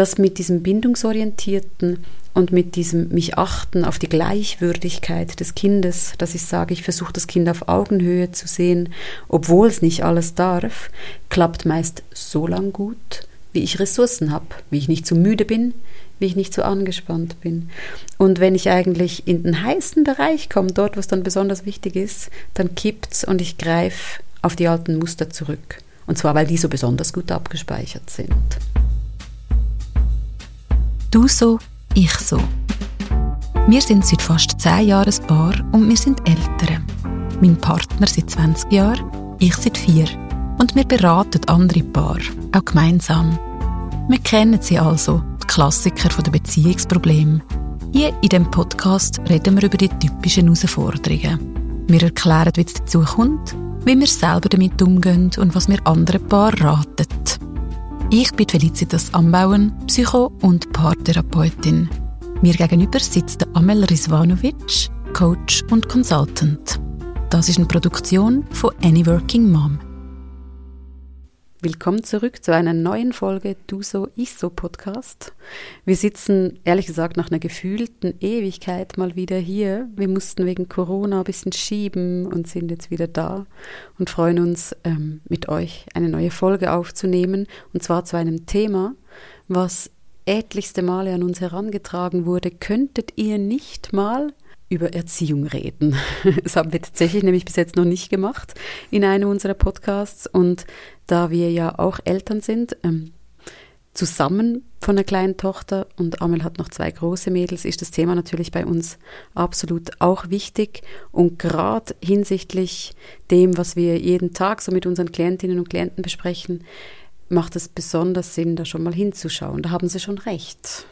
das mit diesem bindungsorientierten und mit diesem mich achten auf die Gleichwürdigkeit des Kindes, dass ich sage, ich versuche das Kind auf Augenhöhe zu sehen, obwohl es nicht alles darf, klappt meist so lang gut, wie ich Ressourcen habe, wie ich nicht zu müde bin, wie ich nicht so angespannt bin. Und wenn ich eigentlich in den heißen Bereich komme, dort, was dann besonders wichtig ist, dann kippt's und ich greife auf die alten Muster zurück. Und zwar, weil die so besonders gut abgespeichert sind. Du so, ich so. Wir sind seit fast zehn Jahren ein Paar und wir sind Eltern. Mein Partner seit 20 Jahren, ich seit vier. Und wir beraten andere Paare, auch gemeinsam. Wir kennen sie also, die Klassiker der Beziehungsprobleme. Hier in dem Podcast reden wir über die typischen Herausforderungen. Wir erklären, wie es dazu kommt, wie wir selber damit umgehen und was wir anderen Paaren raten. Ich bin Felicitas Ambauen, Psycho- und Paartherapeutin. Mir gegenüber sitzt Amel Rizvanovic, Coach und Consultant. Das ist eine Produktion von Any Working Mom. Willkommen zurück zu einer neuen Folge Du so, ich so Podcast. Wir sitzen ehrlich gesagt nach einer gefühlten Ewigkeit mal wieder hier. Wir mussten wegen Corona ein bisschen schieben und sind jetzt wieder da und freuen uns, ähm, mit euch eine neue Folge aufzunehmen und zwar zu einem Thema, was etlichste Male an uns herangetragen wurde. Könntet ihr nicht mal über Erziehung reden. Das haben wir tatsächlich nämlich bis jetzt noch nicht gemacht in einem unserer Podcasts. Und da wir ja auch Eltern sind, ähm, zusammen von einer kleinen Tochter und Amel hat noch zwei große Mädels, ist das Thema natürlich bei uns absolut auch wichtig. Und gerade hinsichtlich dem, was wir jeden Tag so mit unseren Klientinnen und Klienten besprechen, macht es besonders Sinn, da schon mal hinzuschauen. Da haben sie schon recht.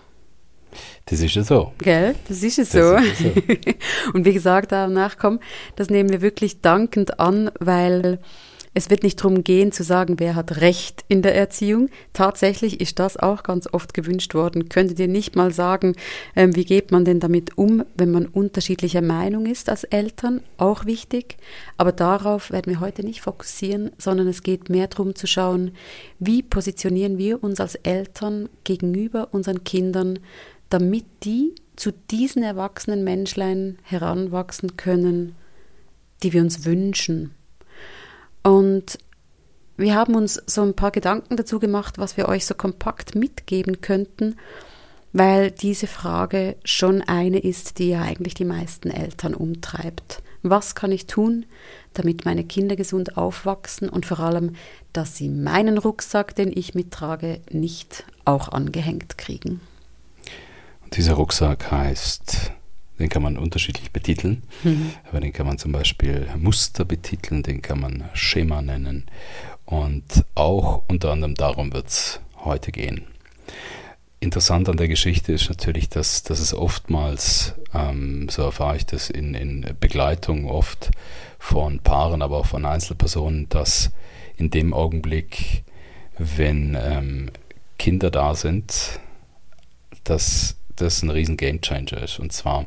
Das ist ja so. Gell? Das ist es so. Ist so. und wie gesagt, danach kommen, das nehmen wir wirklich dankend an, weil es wird nicht darum gehen zu sagen, wer hat Recht in der Erziehung. Tatsächlich ist das auch ganz oft gewünscht worden. Könntet ihr nicht mal sagen, ähm, wie geht man denn damit um, wenn man unterschiedlicher Meinung ist als Eltern? Auch wichtig. Aber darauf werden wir heute nicht fokussieren, sondern es geht mehr darum zu schauen, wie positionieren wir uns als Eltern gegenüber unseren Kindern, damit die zu diesen erwachsenen Menschlein heranwachsen können, die wir uns wünschen. Und wir haben uns so ein paar Gedanken dazu gemacht, was wir euch so kompakt mitgeben könnten, weil diese Frage schon eine ist, die ja eigentlich die meisten Eltern umtreibt. Was kann ich tun, damit meine Kinder gesund aufwachsen und vor allem, dass sie meinen Rucksack, den ich mittrage, nicht auch angehängt kriegen? Dieser Rucksack heißt, den kann man unterschiedlich betiteln, mhm. aber den kann man zum Beispiel Muster betiteln, den kann man Schema nennen und auch unter anderem darum wird es heute gehen. Interessant an der Geschichte ist natürlich, dass, dass es oftmals, ähm, so erfahre ich das in, in Begleitung oft von Paaren, aber auch von Einzelpersonen, dass in dem Augenblick, wenn ähm, Kinder da sind, dass das ein riesen Gamechanger ist. Und zwar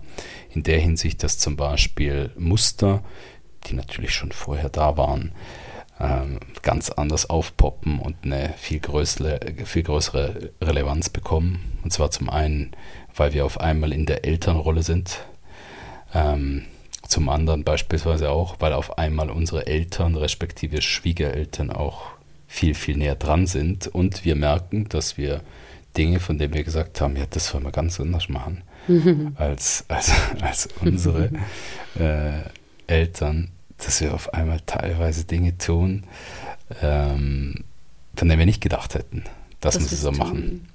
in der Hinsicht, dass zum Beispiel Muster, die natürlich schon vorher da waren, ähm, ganz anders aufpoppen und eine viel größere, viel größere Relevanz bekommen. Und zwar zum einen, weil wir auf einmal in der Elternrolle sind. Ähm, zum anderen beispielsweise auch, weil auf einmal unsere Eltern, respektive Schwiegereltern auch viel, viel näher dran sind und wir merken, dass wir Dinge, von denen wir gesagt haben, ja, das wollen wir ganz anders machen, als, als, als unsere äh, Eltern, dass wir auf einmal teilweise Dinge tun, ähm, von denen wir nicht gedacht hätten, dass das wir sie so machen.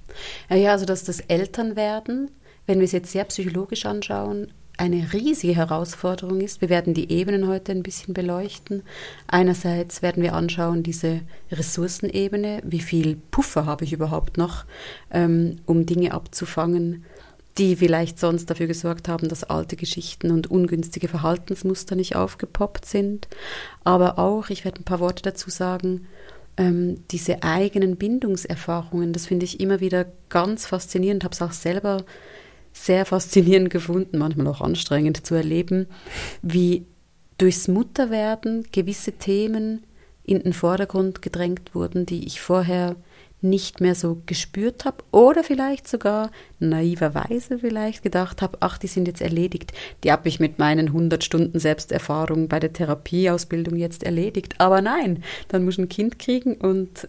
Ja, ja, also dass das Elternwerden, wenn wir es jetzt sehr psychologisch anschauen, eine riesige Herausforderung ist. Wir werden die Ebenen heute ein bisschen beleuchten. Einerseits werden wir anschauen diese Ressourcenebene, wie viel Puffer habe ich überhaupt noch, ähm, um Dinge abzufangen, die vielleicht sonst dafür gesorgt haben, dass alte Geschichten und ungünstige Verhaltensmuster nicht aufgepoppt sind. Aber auch, ich werde ein paar Worte dazu sagen, ähm, diese eigenen Bindungserfahrungen, das finde ich immer wieder ganz faszinierend, habe es auch selber sehr faszinierend gefunden, manchmal auch anstrengend zu erleben, wie durchs Mutterwerden gewisse Themen in den Vordergrund gedrängt wurden, die ich vorher nicht mehr so gespürt habe oder vielleicht sogar naiverweise vielleicht gedacht habe, ach, die sind jetzt erledigt. Die habe ich mit meinen 100 Stunden Selbsterfahrung bei der Therapieausbildung jetzt erledigt. Aber nein, dann muss ich ein Kind kriegen und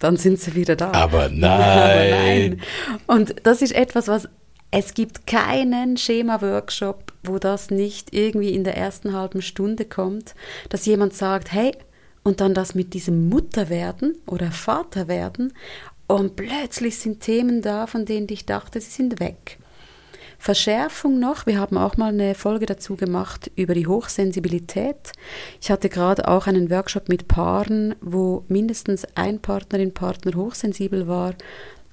dann sind sie wieder da. Aber nein. Aber nein. Und das ist etwas, was es gibt keinen Schema-Workshop, wo das nicht irgendwie in der ersten halben Stunde kommt, dass jemand sagt, hey, und dann das mit diesem Mutterwerden oder Vaterwerden und plötzlich sind Themen da, von denen ich dachte, sie sind weg. Verschärfung noch, wir haben auch mal eine Folge dazu gemacht über die Hochsensibilität. Ich hatte gerade auch einen Workshop mit Paaren, wo mindestens ein Partnerin, Partner hochsensibel war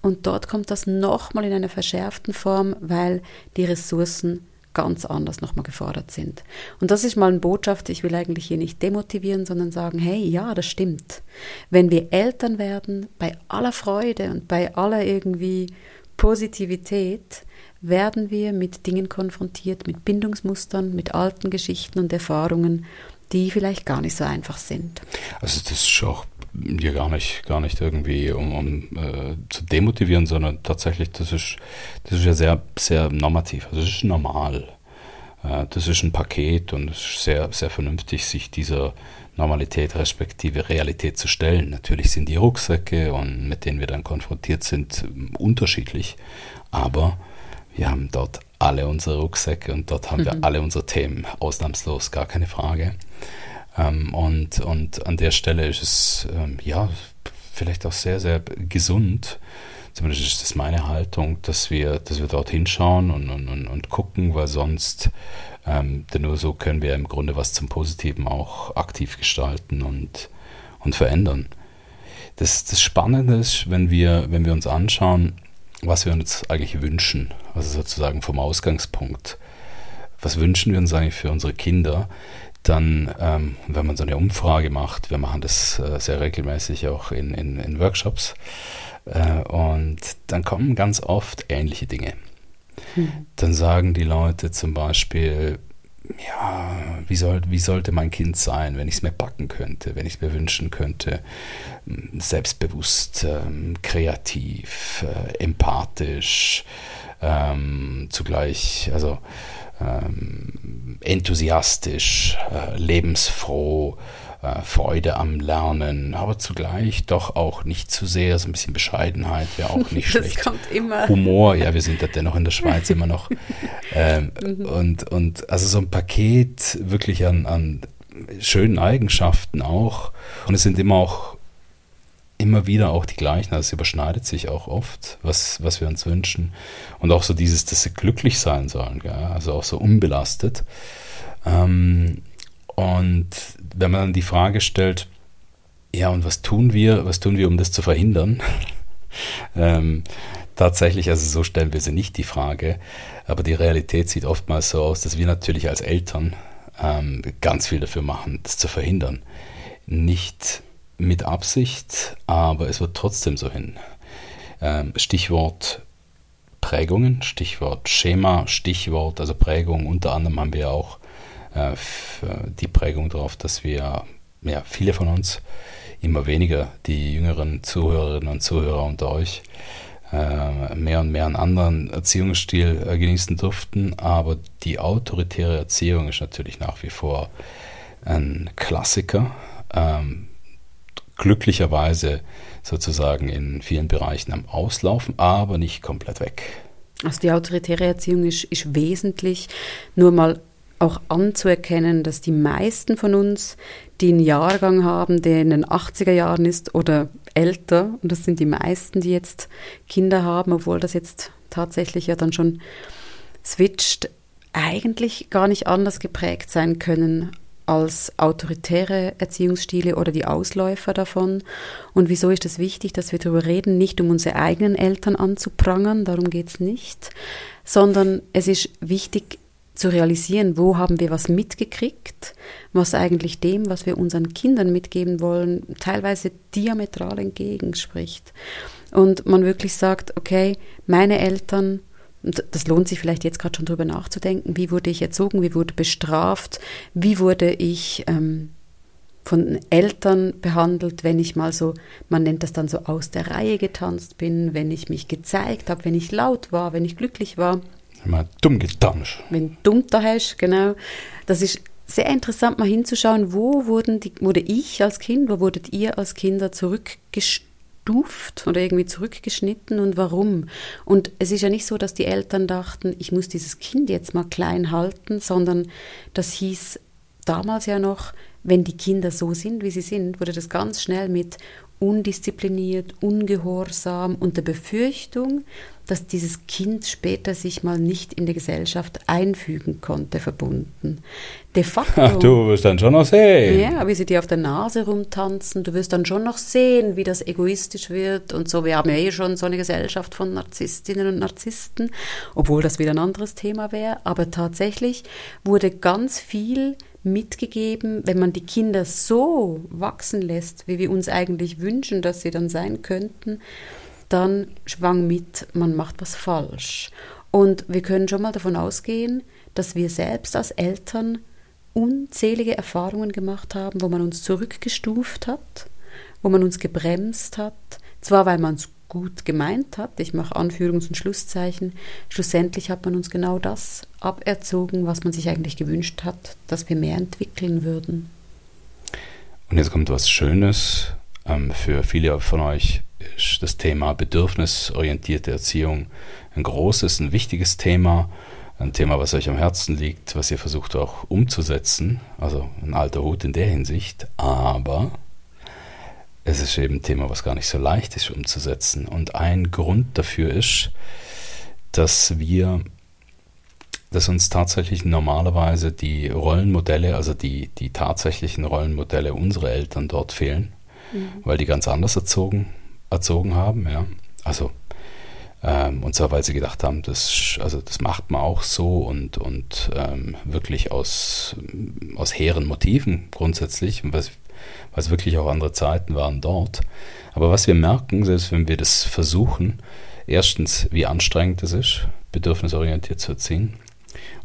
und dort kommt das nochmal in einer verschärften Form, weil die Ressourcen ganz anders nochmal gefordert sind. Und das ist mal eine Botschaft, ich will eigentlich hier nicht demotivieren, sondern sagen, hey, ja, das stimmt. Wenn wir Eltern werden, bei aller Freude und bei aller irgendwie Positivität, werden wir mit Dingen konfrontiert, mit Bindungsmustern, mit alten Geschichten und Erfahrungen, die vielleicht gar nicht so einfach sind. Also das ist auch hier gar nicht, gar nicht irgendwie, um, um äh, zu demotivieren, sondern tatsächlich, das ist, das ist ja sehr, sehr normativ. Also das ist normal. Äh, das ist ein Paket und es ist sehr, sehr vernünftig, sich dieser Normalität respektive Realität zu stellen. Natürlich sind die Rucksäcke und mit denen wir dann konfrontiert sind unterschiedlich, aber wir haben dort alle unsere Rucksäcke und dort haben mhm. wir alle unsere Themen, ausnahmslos, gar keine Frage. Ähm, und, und an der Stelle ist es ähm, ja vielleicht auch sehr, sehr gesund, zumindest ist das meine Haltung, dass wir, dass wir dort hinschauen und, und, und, gucken, weil sonst, ähm, denn nur so können wir im Grunde was zum Positiven auch aktiv gestalten und, und verändern. Das, das Spannende ist, wenn wir, wenn wir uns anschauen, was wir uns eigentlich wünschen, also sozusagen vom Ausgangspunkt. Was wünschen wir uns eigentlich für unsere Kinder? Dann, ähm, wenn man so eine Umfrage macht, wir machen das äh, sehr regelmäßig auch in, in, in Workshops, äh, und dann kommen ganz oft ähnliche Dinge. Mhm. Dann sagen die Leute zum Beispiel, ja, wie, soll, wie sollte mein Kind sein, wenn ich es mir backen könnte, wenn ich es mir wünschen könnte, hm, selbstbewusst, ähm, kreativ, äh, empathisch, ähm, zugleich, also ähm, enthusiastisch, äh, lebensfroh, äh, Freude am Lernen, aber zugleich doch auch nicht zu sehr, so ein bisschen Bescheidenheit wäre auch nicht das schlecht. Kommt immer. Humor, ja, wir sind ja dennoch in der Schweiz immer noch. Ähm, mhm. und, und also so ein Paket wirklich an, an schönen Eigenschaften auch. Und es sind immer auch immer wieder auch die gleichen. Also es überschneidet sich auch oft, was, was wir uns wünschen. Und auch so dieses, dass sie glücklich sein sollen, gell? also auch so unbelastet. Ähm, und wenn man dann die Frage stellt, ja, und was tun wir, was tun wir, um das zu verhindern? ähm, tatsächlich, also so stellen wir sie nicht die Frage, aber die Realität sieht oftmals so aus, dass wir natürlich als Eltern ähm, ganz viel dafür machen, das zu verhindern. Nicht mit Absicht, aber es wird trotzdem so hin. Ähm, Stichwort Prägungen, Stichwort Schema, Stichwort, also Prägung, unter anderem haben wir auch äh, die Prägung darauf, dass wir, ja, viele von uns, immer weniger die jüngeren Zuhörerinnen und Zuhörer unter euch, äh, mehr und mehr einen anderen Erziehungsstil äh, genießen durften, aber die autoritäre Erziehung ist natürlich nach wie vor ein Klassiker. Ähm, glücklicherweise sozusagen in vielen Bereichen am Auslaufen, aber nicht komplett weg. Also die autoritäre Erziehung ist, ist wesentlich. Nur mal auch anzuerkennen, dass die meisten von uns, die einen Jahrgang haben, der in den 80er Jahren ist oder älter, und das sind die meisten, die jetzt Kinder haben, obwohl das jetzt tatsächlich ja dann schon switcht, eigentlich gar nicht anders geprägt sein können als autoritäre Erziehungsstile oder die Ausläufer davon. Und wieso ist es wichtig, dass wir darüber reden, nicht um unsere eigenen Eltern anzuprangern, darum geht es nicht, sondern es ist wichtig zu realisieren, wo haben wir was mitgekriegt, was eigentlich dem, was wir unseren Kindern mitgeben wollen, teilweise diametral entgegenspricht. Und man wirklich sagt, okay, meine Eltern und das lohnt sich vielleicht jetzt gerade schon drüber nachzudenken, wie wurde ich erzogen, wie wurde bestraft, wie wurde ich ähm, von Eltern behandelt, wenn ich mal so, man nennt das dann so aus der Reihe getanzt bin, wenn ich mich gezeigt habe, wenn ich laut war, wenn ich glücklich war. Mal dumm getanzt. Wenn dumm da hast, genau. Das ist sehr interessant, mal hinzuschauen, wo wurden die, wurde ich als Kind, wo wurdet ihr als Kinder zurückgestuft oder irgendwie zurückgeschnitten und warum? Und es ist ja nicht so, dass die Eltern dachten, ich muss dieses Kind jetzt mal klein halten, sondern das hieß damals ja noch, wenn die Kinder so sind, wie sie sind, wurde das ganz schnell mit undiszipliniert, ungehorsam und der Befürchtung, dass dieses Kind später sich mal nicht in die Gesellschaft einfügen konnte, verbunden. De facto. Ach, du wirst dann schon noch sehen. Ja, wie sie dir auf der Nase rumtanzen. Du wirst dann schon noch sehen, wie das egoistisch wird und so. Wir haben ja eh schon so eine Gesellschaft von Narzisstinnen und Narzissten, obwohl das wieder ein anderes Thema wäre. Aber tatsächlich wurde ganz viel mitgegeben, wenn man die Kinder so wachsen lässt, wie wir uns eigentlich wünschen, dass sie dann sein könnten, dann schwang mit, man macht was falsch. Und wir können schon mal davon ausgehen, dass wir selbst als Eltern unzählige Erfahrungen gemacht haben, wo man uns zurückgestuft hat, wo man uns gebremst hat, zwar weil man es gut gemeint hat, ich mache Anführungs- und Schlusszeichen, schlussendlich hat man uns genau das aberzogen, was man sich eigentlich gewünscht hat, dass wir mehr entwickeln würden. Und jetzt kommt was Schönes. Ähm, für viele von euch ist das Thema bedürfnisorientierte Erziehung ein großes, ein wichtiges Thema. Ein Thema, was euch am Herzen liegt, was ihr versucht auch umzusetzen. Also ein alter Hut in der Hinsicht. Aber es ist eben ein Thema, was gar nicht so leicht ist umzusetzen. Und ein Grund dafür ist, dass wir, dass uns tatsächlich normalerweise die Rollenmodelle, also die, die tatsächlichen Rollenmodelle unserer Eltern dort fehlen, mhm. weil die ganz anders erzogen, erzogen haben, ja. Also ähm, und zwar, weil sie gedacht haben, das, also das macht man auch so und, und ähm, wirklich aus, aus hehren Motiven grundsätzlich, weil es wirklich auch andere Zeiten waren dort. Aber was wir merken, selbst wenn wir das versuchen, erstens, wie anstrengend es ist, bedürfnisorientiert zu erziehen.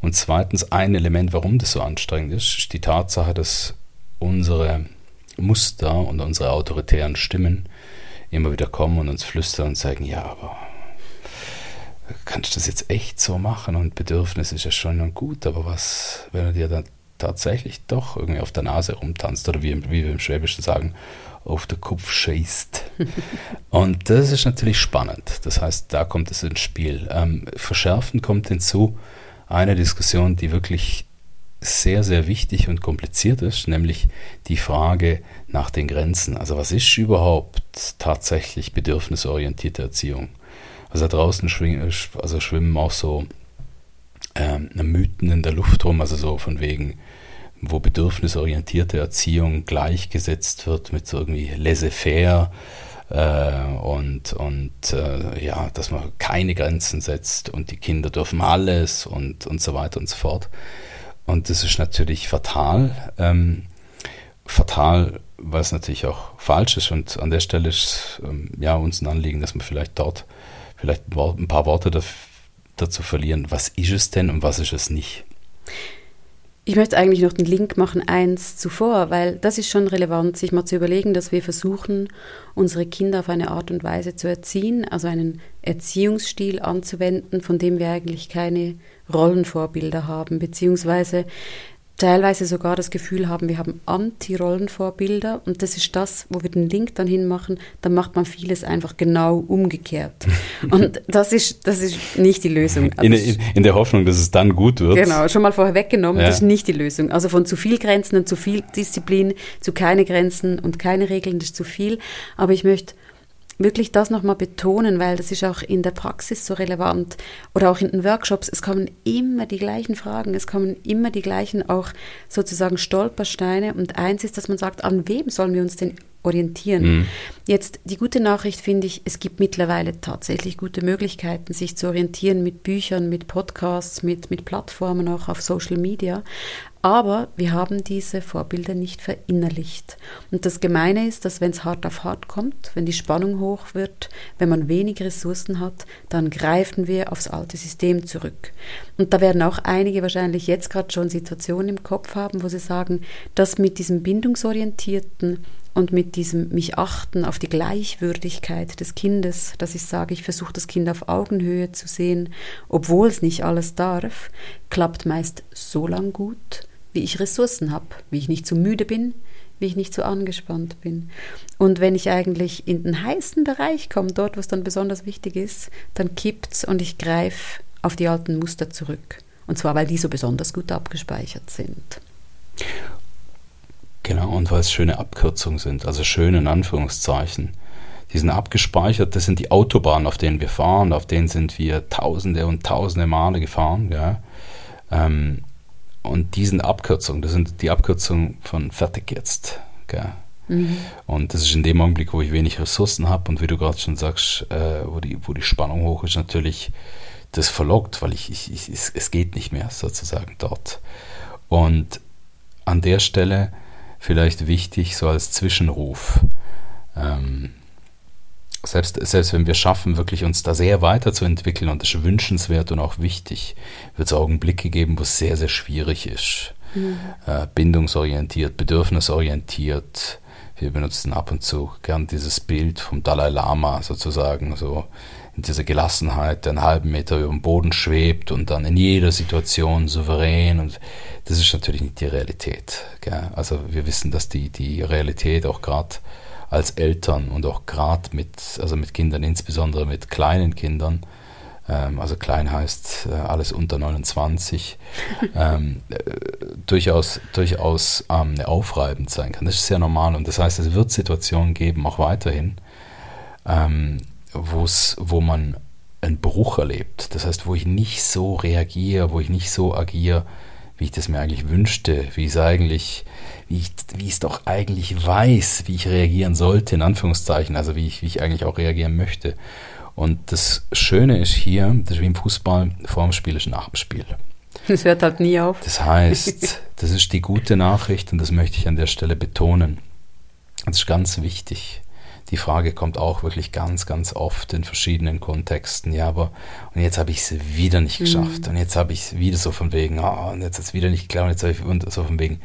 Und zweitens, ein Element, warum das so anstrengend ist, ist die Tatsache, dass unsere Muster und unsere autoritären Stimmen immer wieder kommen und uns flüstern und sagen, ja, aber kannst du das jetzt echt so machen und Bedürfnis ist ja schon gut, aber was, wenn du dir dann tatsächlich doch irgendwie auf der Nase rumtanzt oder wie, wie wir im Schwäbischen sagen, auf den Kopf schießt. Und das ist natürlich spannend. Das heißt, da kommt es ins Spiel. Ähm, verschärfen kommt hinzu eine Diskussion, die wirklich sehr, sehr wichtig und kompliziert ist, nämlich die Frage nach den Grenzen. Also was ist überhaupt tatsächlich bedürfnisorientierte Erziehung? Also da draußen schwingen, also schwimmen auch so ähm, Mythen in der Luft rum, also so von wegen, wo bedürfnisorientierte Erziehung gleichgesetzt wird mit so irgendwie laissez-faire äh, und, und äh, ja, dass man keine Grenzen setzt und die Kinder dürfen alles und, und so weiter und so fort. Und das ist natürlich fatal. Ähm, fatal, weil es natürlich auch falsch ist. Und an der Stelle ist ähm, ja uns ein Anliegen, dass wir vielleicht dort vielleicht ein paar Worte dazu verlieren, was ist es denn und was ist es nicht. Ich möchte eigentlich noch den Link machen, eins zuvor, weil das ist schon relevant, sich mal zu überlegen, dass wir versuchen, unsere Kinder auf eine Art und Weise zu erziehen, also einen Erziehungsstil anzuwenden, von dem wir eigentlich keine Rollenvorbilder haben, beziehungsweise teilweise sogar das Gefühl haben, wir haben Anti-Rollenvorbilder und das ist das, wo wir den Link dann hinmachen, dann macht man vieles einfach genau umgekehrt. Und das ist, das ist nicht die Lösung. Also in, in, in, der Hoffnung, dass es dann gut wird. Genau, schon mal vorher weggenommen, ja. das ist nicht die Lösung. Also von zu viel Grenzen und zu viel Disziplin zu keine Grenzen und keine Regeln, das ist zu viel. Aber ich möchte wirklich das nochmal betonen, weil das ist auch in der Praxis so relevant oder auch in den Workshops. Es kommen immer die gleichen Fragen, es kommen immer die gleichen auch sozusagen Stolpersteine. Und eins ist, dass man sagt, an wem sollen wir uns denn orientieren. Mhm. Jetzt die gute Nachricht finde ich, es gibt mittlerweile tatsächlich gute Möglichkeiten, sich zu orientieren mit Büchern, mit Podcasts, mit, mit Plattformen auch auf Social Media. Aber wir haben diese Vorbilder nicht verinnerlicht. Und das Gemeine ist, dass wenn es hart auf hart kommt, wenn die Spannung hoch wird, wenn man wenig Ressourcen hat, dann greifen wir aufs alte System zurück. Und da werden auch einige wahrscheinlich jetzt gerade schon Situationen im Kopf haben, wo sie sagen, dass mit diesem bindungsorientierten und mit diesem mich achten auf die Gleichwürdigkeit des Kindes, dass ich sage, ich versuche das Kind auf Augenhöhe zu sehen, obwohl es nicht alles darf, klappt meist so lang gut, wie ich Ressourcen habe, wie ich nicht zu müde bin, wie ich nicht zu angespannt bin. Und wenn ich eigentlich in den heißen Bereich komme, dort, was dann besonders wichtig ist, dann kippt's und ich greife auf die alten Muster zurück. Und zwar, weil die so besonders gut abgespeichert sind. Genau, und weil es schöne Abkürzungen sind, also schöne in Anführungszeichen. Die sind abgespeichert, das sind die Autobahnen, auf denen wir fahren, auf denen sind wir tausende und tausende Male gefahren. Ja. Ähm, und diesen Abkürzungen, das sind die Abkürzungen von fertig jetzt. Mhm. Und das ist in dem Augenblick, wo ich wenig Ressourcen habe und wie du gerade schon sagst, äh, wo, die, wo die Spannung hoch ist, natürlich das verlockt, weil ich, ich, ich, es geht nicht mehr sozusagen dort. Und an der Stelle vielleicht wichtig, so als Zwischenruf. Ähm, selbst, selbst wenn wir schaffen, wirklich uns da sehr weiterzuentwickeln und das ist wünschenswert und auch wichtig, wird es Augenblicke geben, wo es sehr, sehr schwierig ist. Mhm. Äh, bindungsorientiert, bedürfnisorientiert. Wir benutzen ab und zu gern dieses Bild vom Dalai Lama sozusagen, so in dieser Gelassenheit, der einen halben Meter über dem Boden schwebt und dann in jeder Situation souverän und das ist natürlich nicht die Realität. Gell? Also wir wissen, dass die, die Realität auch gerade als Eltern und auch gerade mit, also mit Kindern, insbesondere mit kleinen Kindern, ähm, also klein heißt äh, alles unter 29, ähm, äh, durchaus, durchaus ähm, aufreibend sein kann. Das ist sehr normal und das heißt, es wird Situationen geben, auch weiterhin, ähm, wo man einen Bruch erlebt. Das heißt, wo ich nicht so reagiere, wo ich nicht so agiere, wie ich das mir eigentlich wünschte, wie es eigentlich, wie ich, wie ich es doch eigentlich weiß, wie ich reagieren sollte, in Anführungszeichen, also wie ich, wie ich eigentlich auch reagieren möchte. Und das Schöne ist hier, das ist wie im Fußball, vor dem Spiel ist nach dem Spiel. Das hört halt nie auf. Das heißt, das ist die gute Nachricht und das möchte ich an der Stelle betonen. Das ist ganz wichtig die Frage kommt auch wirklich ganz, ganz oft in verschiedenen Kontexten. Ja, aber und jetzt habe ich es wieder nicht geschafft. Mhm. Und jetzt habe ich es wieder so von wegen, ah, und jetzt hat es wieder nicht geklappt. Und jetzt habe ich so von wegen,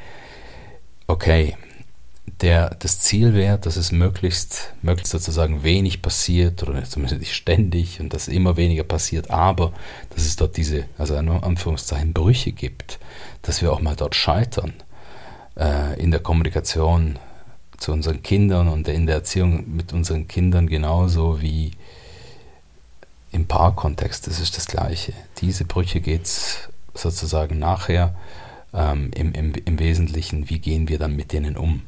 okay, der, das Ziel wäre, dass es möglichst, möglichst sozusagen wenig passiert oder zumindest nicht ständig und dass immer weniger passiert, aber dass es dort diese, also in Anführungszeichen, Brüche gibt, dass wir auch mal dort scheitern äh, in der Kommunikation zu unseren Kindern und in der Erziehung mit unseren Kindern genauso wie im Paarkontext. Das ist das Gleiche. Diese Brüche geht es sozusagen nachher ähm, im, im, im Wesentlichen, wie gehen wir dann mit denen um?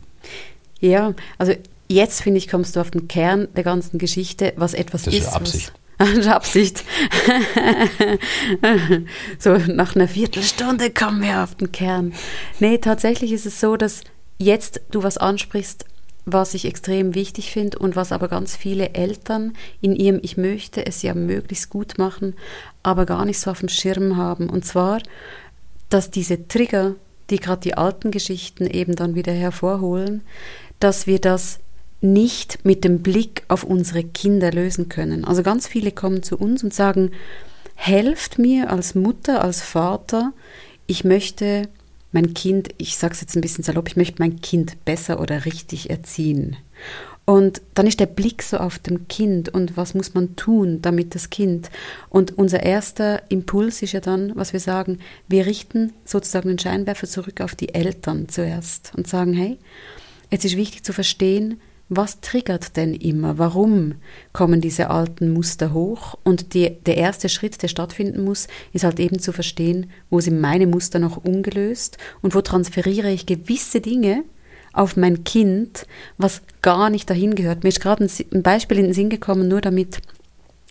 Ja, also jetzt finde ich, kommst du auf den Kern der ganzen Geschichte, was etwas das ist. ist Absicht. Absicht. so nach einer Viertelstunde kommen wir auf den Kern. Nee, tatsächlich ist es so, dass jetzt du was ansprichst, was ich extrem wichtig finde und was aber ganz viele Eltern in ihrem Ich möchte es ja möglichst gut machen, aber gar nicht so auf dem Schirm haben. Und zwar, dass diese Trigger, die gerade die alten Geschichten eben dann wieder hervorholen, dass wir das nicht mit dem Blick auf unsere Kinder lösen können. Also ganz viele kommen zu uns und sagen, helft mir als Mutter, als Vater, ich möchte mein Kind, ich sage es jetzt ein bisschen salopp, ich möchte mein Kind besser oder richtig erziehen. Und dann ist der Blick so auf dem Kind und was muss man tun, damit das Kind. Und unser erster Impuls ist ja dann, was wir sagen, wir richten sozusagen den Scheinwerfer zurück auf die Eltern zuerst und sagen, hey, es ist wichtig zu verstehen, was triggert denn immer? Warum kommen diese alten Muster hoch? Und die, der erste Schritt, der stattfinden muss, ist halt eben zu verstehen, wo sind meine Muster noch ungelöst und wo transferiere ich gewisse Dinge auf mein Kind, was gar nicht dahin gehört. Mir ist gerade ein, Beispiel in den Sinn gekommen, nur damit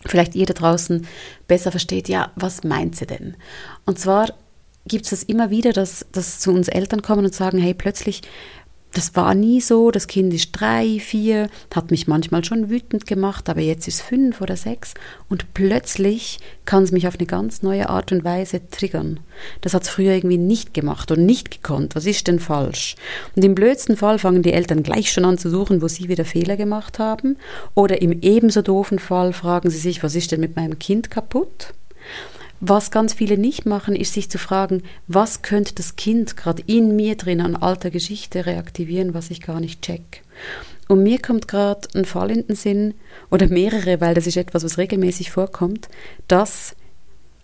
vielleicht ihr da draußen besser versteht, ja, was meint sie denn? Und zwar gibt es das immer wieder, dass, dass zu uns Eltern kommen und sagen, hey, plötzlich das war nie so. Das Kind ist drei, vier, hat mich manchmal schon wütend gemacht, aber jetzt ist fünf oder sechs und plötzlich kann es mich auf eine ganz neue Art und Weise triggern. Das hat es früher irgendwie nicht gemacht und nicht gekonnt. Was ist denn falsch? Und im blödsten Fall fangen die Eltern gleich schon an zu suchen, wo sie wieder Fehler gemacht haben. Oder im ebenso doofen Fall fragen sie sich, was ist denn mit meinem Kind kaputt? Was ganz viele nicht machen, ist sich zu fragen, was könnte das Kind gerade in mir drin an alter Geschichte reaktivieren, was ich gar nicht check. Und mir kommt gerade ein Fall in den Sinn, oder mehrere, weil das ist etwas, was regelmäßig vorkommt, dass,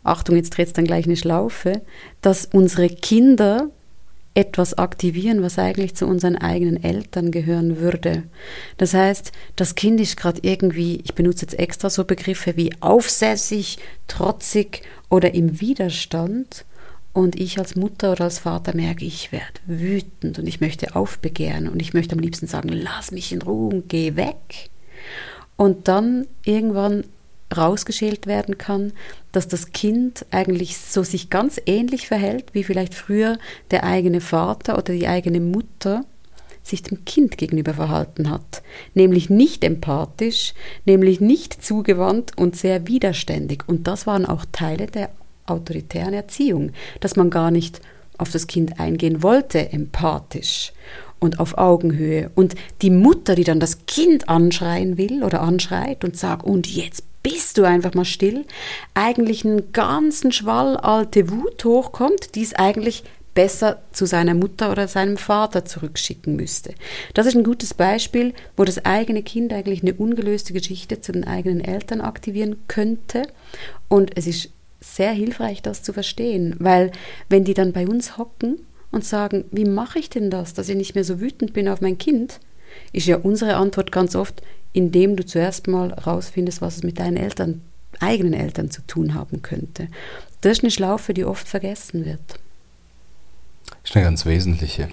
Achtung, jetzt dreht es dann gleich eine Schlaufe, dass unsere Kinder etwas aktivieren, was eigentlich zu unseren eigenen Eltern gehören würde. Das heißt, das Kind ist gerade irgendwie, ich benutze jetzt extra so Begriffe wie aufsässig, trotzig oder im Widerstand. Und ich als Mutter oder als Vater merke, ich werde wütend und ich möchte aufbegehren und ich möchte am liebsten sagen, lass mich in Ruhe und geh weg. Und dann irgendwann rausgeschält werden kann, dass das Kind eigentlich so sich ganz ähnlich verhält, wie vielleicht früher der eigene Vater oder die eigene Mutter sich dem Kind gegenüber verhalten hat, nämlich nicht empathisch, nämlich nicht zugewandt und sehr widerständig. Und das waren auch Teile der autoritären Erziehung, dass man gar nicht auf das Kind eingehen wollte, empathisch und auf Augenhöhe. Und die Mutter, die dann das Kind anschreien will oder anschreit und sagt, und jetzt bist du einfach mal still, eigentlich einen ganzen Schwall alte Wut hochkommt, die es eigentlich besser zu seiner Mutter oder seinem Vater zurückschicken müsste. Das ist ein gutes Beispiel, wo das eigene Kind eigentlich eine ungelöste Geschichte zu den eigenen Eltern aktivieren könnte. Und es ist sehr hilfreich, das zu verstehen, weil wenn die dann bei uns hocken und sagen, wie mache ich denn das, dass ich nicht mehr so wütend bin auf mein Kind, ist ja unsere Antwort ganz oft, indem du zuerst mal rausfindest, was es mit deinen Eltern, eigenen Eltern zu tun haben könnte. Das ist eine Schlaufe, die oft vergessen wird. Das ist eine ganz wesentliche.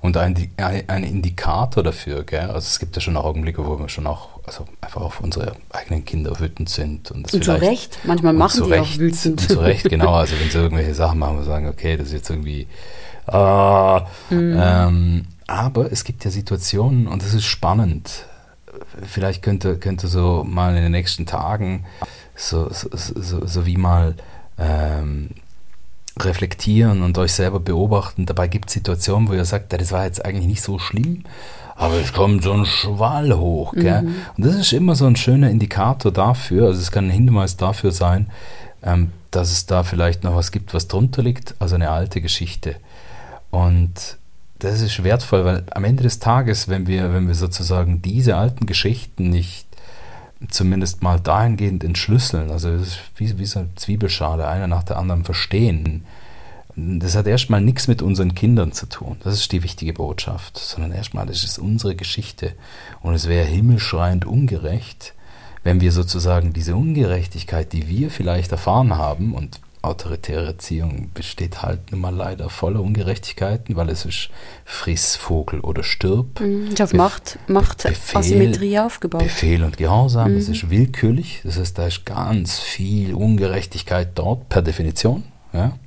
Und ein, ein Indikator dafür, gell? also es gibt ja schon Augenblicke, wo wir schon auch also einfach auf unsere eigenen Kinder wütend sind. Und, und zu Recht, manchmal machen sie Recht, auch wütend. zu Recht, genau, also wenn sie irgendwelche Sachen machen, wir sagen, okay, das ist jetzt irgendwie, äh, mhm. ähm, aber es gibt ja Situationen und das ist spannend, vielleicht könnte, könnte so mal in den nächsten Tagen so, so, so, so wie mal ähm, reflektieren und euch selber beobachten. Dabei gibt es Situationen, wo ihr sagt, das war jetzt eigentlich nicht so schlimm, aber es kommt so ein Schwall hoch. Gell? Mhm. Und das ist immer so ein schöner Indikator dafür, also es kann ein Hinweis dafür sein, ähm, dass es da vielleicht noch was gibt, was drunter liegt, also eine alte Geschichte. Und das ist wertvoll, weil am Ende des Tages, wenn wir, wenn wir sozusagen diese alten Geschichten nicht zumindest mal dahingehend entschlüsseln, also es ist wie, wie so eine Zwiebelschale, einer nach der anderen verstehen, das hat erstmal nichts mit unseren Kindern zu tun. Das ist die wichtige Botschaft. Sondern erstmal, das ist unsere Geschichte. Und es wäre himmelschreiend ungerecht, wenn wir sozusagen diese Ungerechtigkeit, die wir vielleicht erfahren haben, und autoritäre Erziehung besteht halt nun mal leider voller Ungerechtigkeiten, weil es ist friss, Vogel oder stirb. Mhm, ist auf Bef Macht, Macht Befehl, Asymmetrie aufgebaut. Befehl und Gehorsam, mhm. das ist willkürlich, das heißt, da ist ganz viel Ungerechtigkeit dort per Definition. Ja?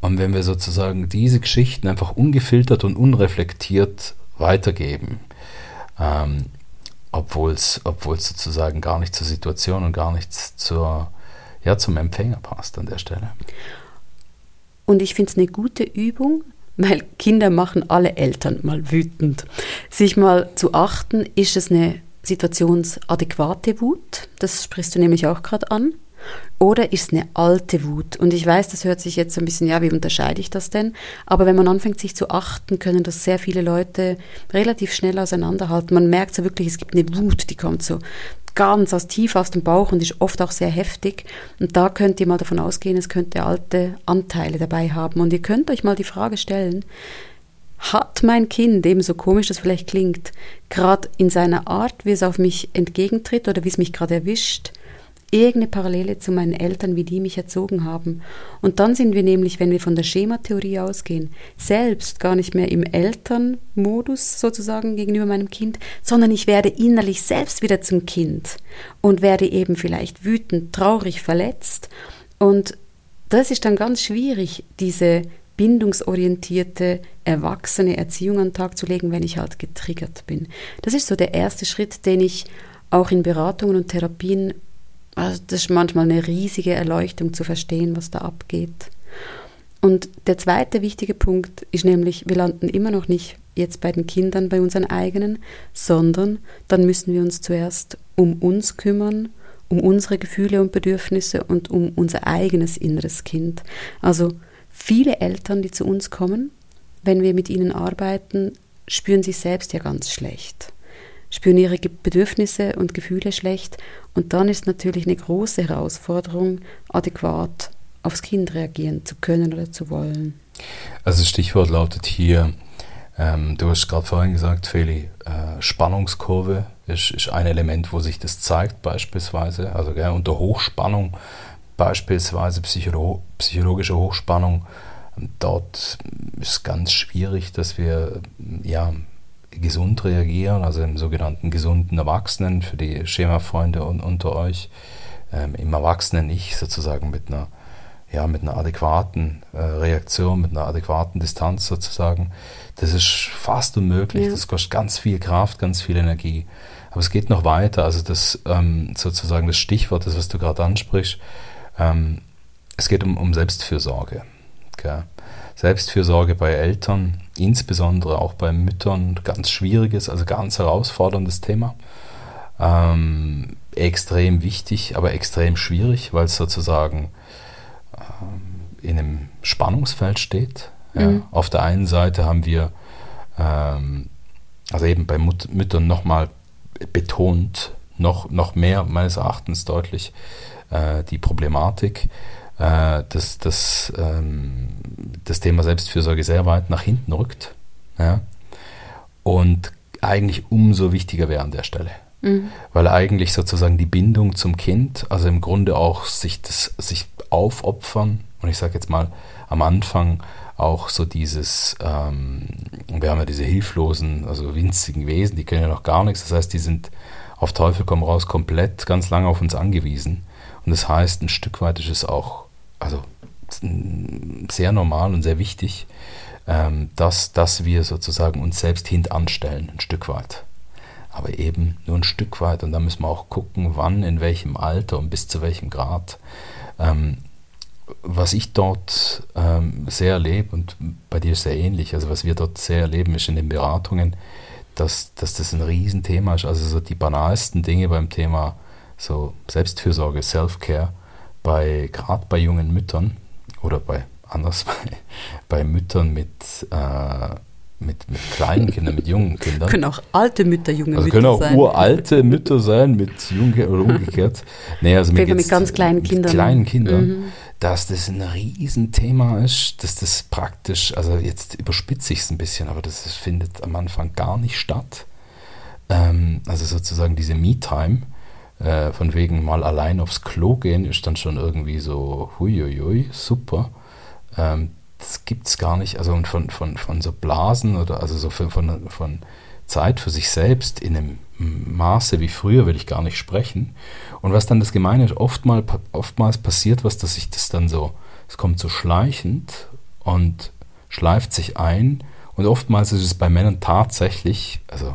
Und wenn wir sozusagen diese Geschichten einfach ungefiltert und unreflektiert weitergeben, ähm, obwohl es sozusagen gar nicht zur Situation und gar nichts zur ja, zum Empfänger passt an der Stelle. Und ich finde es eine gute Übung, weil Kinder machen alle Eltern mal wütend. Sich mal zu achten, ist es eine situationsadäquate Wut? Das sprichst du nämlich auch gerade an. Oder ist es eine alte Wut? Und ich weiß, das hört sich jetzt so ein bisschen, ja, wie unterscheide ich das denn? Aber wenn man anfängt, sich zu achten, können das sehr viele Leute relativ schnell auseinanderhalten. Man merkt so wirklich, es gibt eine Wut, die kommt so ganz aus tief aus dem Bauch und ist oft auch sehr heftig. Und da könnt ihr mal davon ausgehen, es könnte alte Anteile dabei haben. Und ihr könnt euch mal die Frage stellen, hat mein Kind, ebenso komisch das vielleicht klingt, gerade in seiner Art, wie es auf mich entgegentritt oder wie es mich gerade erwischt, irgendeine Parallele zu meinen Eltern, wie die mich erzogen haben. Und dann sind wir nämlich, wenn wir von der Schematheorie ausgehen, selbst gar nicht mehr im Elternmodus sozusagen gegenüber meinem Kind, sondern ich werde innerlich selbst wieder zum Kind und werde eben vielleicht wütend, traurig, verletzt. Und das ist dann ganz schwierig, diese bindungsorientierte, erwachsene Erziehung an den Tag zu legen, wenn ich halt getriggert bin. Das ist so der erste Schritt, den ich auch in Beratungen und Therapien, also das ist manchmal eine riesige Erleuchtung zu verstehen, was da abgeht. Und der zweite wichtige Punkt ist nämlich, wir landen immer noch nicht jetzt bei den Kindern, bei unseren eigenen, sondern dann müssen wir uns zuerst um uns kümmern, um unsere Gefühle und Bedürfnisse und um unser eigenes inneres Kind. Also viele Eltern, die zu uns kommen, wenn wir mit ihnen arbeiten, spüren sich selbst ja ganz schlecht, spüren ihre Bedürfnisse und Gefühle schlecht und dann ist natürlich eine große Herausforderung, adäquat aufs Kind reagieren zu können oder zu wollen. Also das Stichwort lautet hier ähm, du hast gerade vorhin gesagt, Feli, äh, Spannungskurve ist, ist, ein Element, wo sich das zeigt beispielsweise. Also gell, unter Hochspannung beispielsweise Psycholo psychologische Hochspannung, dort ist ganz schwierig, dass wir ja, gesund reagieren, also im sogenannten gesunden Erwachsenen, für die Schemafreunde unter euch, ähm, im Erwachsenen-Ich sozusagen mit einer ja, mit einer adäquaten äh, Reaktion, mit einer adäquaten Distanz sozusagen. Das ist fast unmöglich. Ja. Das kostet ganz viel Kraft, ganz viel Energie. Aber es geht noch weiter. Also das ähm, sozusagen das Stichwort, das was du gerade ansprichst, ähm, es geht um, um Selbstfürsorge. Okay. Selbstfürsorge bei Eltern, insbesondere auch bei Müttern, ganz schwieriges, also ganz herausforderndes Thema. Ähm, extrem wichtig, aber extrem schwierig, weil es sozusagen äh, in einem Spannungsfeld steht. Ja. Mhm. Auf der einen Seite haben wir, ähm, also eben bei Mut Müttern nochmal betont, noch, noch mehr meines Erachtens deutlich, äh, die Problematik, äh, dass, dass ähm, das Thema Selbstfürsorge sehr weit nach hinten rückt. Ja. Und eigentlich umso wichtiger wäre an der Stelle. Mhm. Weil eigentlich sozusagen die Bindung zum Kind, also im Grunde auch sich, das, sich aufopfern, und ich sage jetzt mal am Anfang auch so dieses, ähm, wir haben ja diese hilflosen, also winzigen Wesen, die können ja noch gar nichts, das heißt, die sind auf Teufel komm raus komplett ganz lange auf uns angewiesen. Und das heißt, ein Stück weit ist es auch, also sehr normal und sehr wichtig, ähm, dass, dass wir sozusagen uns selbst hintanstellen, ein Stück weit aber eben nur ein Stück weit. Und da müssen wir auch gucken, wann, in welchem Alter und bis zu welchem Grad. Ähm, was ich dort ähm, sehr erlebe, und bei dir ist sehr ähnlich, also was wir dort sehr erleben, ist in den Beratungen, dass, dass das ein Riesenthema ist. Also so die banalsten Dinge beim Thema so Selbstfürsorge, Self-Care, bei, gerade bei jungen Müttern oder bei anders bei, bei Müttern mit äh, mit, mit kleinen Kindern, mit jungen Kindern. Können auch alte Mütter, junge also Mütter können auch sein. uralte Mütter sein mit jungen oder umgekehrt. Nee, also mit, mit ganz kleinen Kindern. kleinen Kindern, mhm. dass das ein Riesenthema ist, dass das praktisch, also jetzt überspitze ich es ein bisschen, aber das findet am Anfang gar nicht statt. Ähm, also sozusagen diese Me-Time, äh, von wegen mal allein aufs Klo gehen, ist dann schon irgendwie so, huiuiui, super. Ähm, das gibt es gar nicht. Also von, von, von so Blasen oder also so von, von, von Zeit für sich selbst in einem Maße wie früher will ich gar nicht sprechen. Und was dann das Gemeine ist, oftmals, oftmals passiert was, dass sich das dann so, es kommt so schleichend und schleift sich ein. Und oftmals ist es bei Männern tatsächlich, also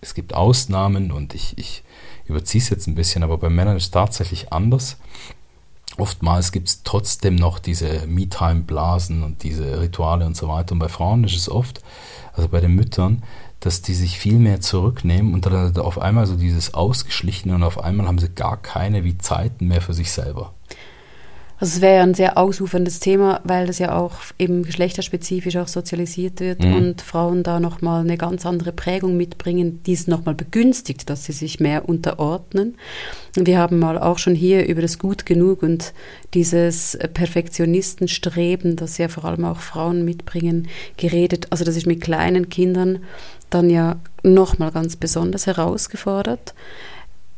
es gibt Ausnahmen und ich, ich überziehe es jetzt ein bisschen, aber bei Männern ist es tatsächlich anders. Oftmals gibt es trotzdem noch diese Me-Time-Blasen und diese Rituale und so weiter. Und bei Frauen ist es oft, also bei den Müttern, dass die sich viel mehr zurücknehmen und dann auf einmal so dieses Ausgeschlichene und auf einmal haben sie gar keine wie Zeiten mehr für sich selber. Also es wäre ja ein sehr ausuferndes Thema, weil das ja auch eben geschlechterspezifisch auch sozialisiert wird mhm. und Frauen da nochmal eine ganz andere Prägung mitbringen, die es nochmal begünstigt, dass sie sich mehr unterordnen. Und wir haben mal auch schon hier über das Gut genug und dieses Perfektionistenstreben, das ja vor allem auch Frauen mitbringen, geredet. Also das ist mit kleinen Kindern dann ja nochmal ganz besonders herausgefordert.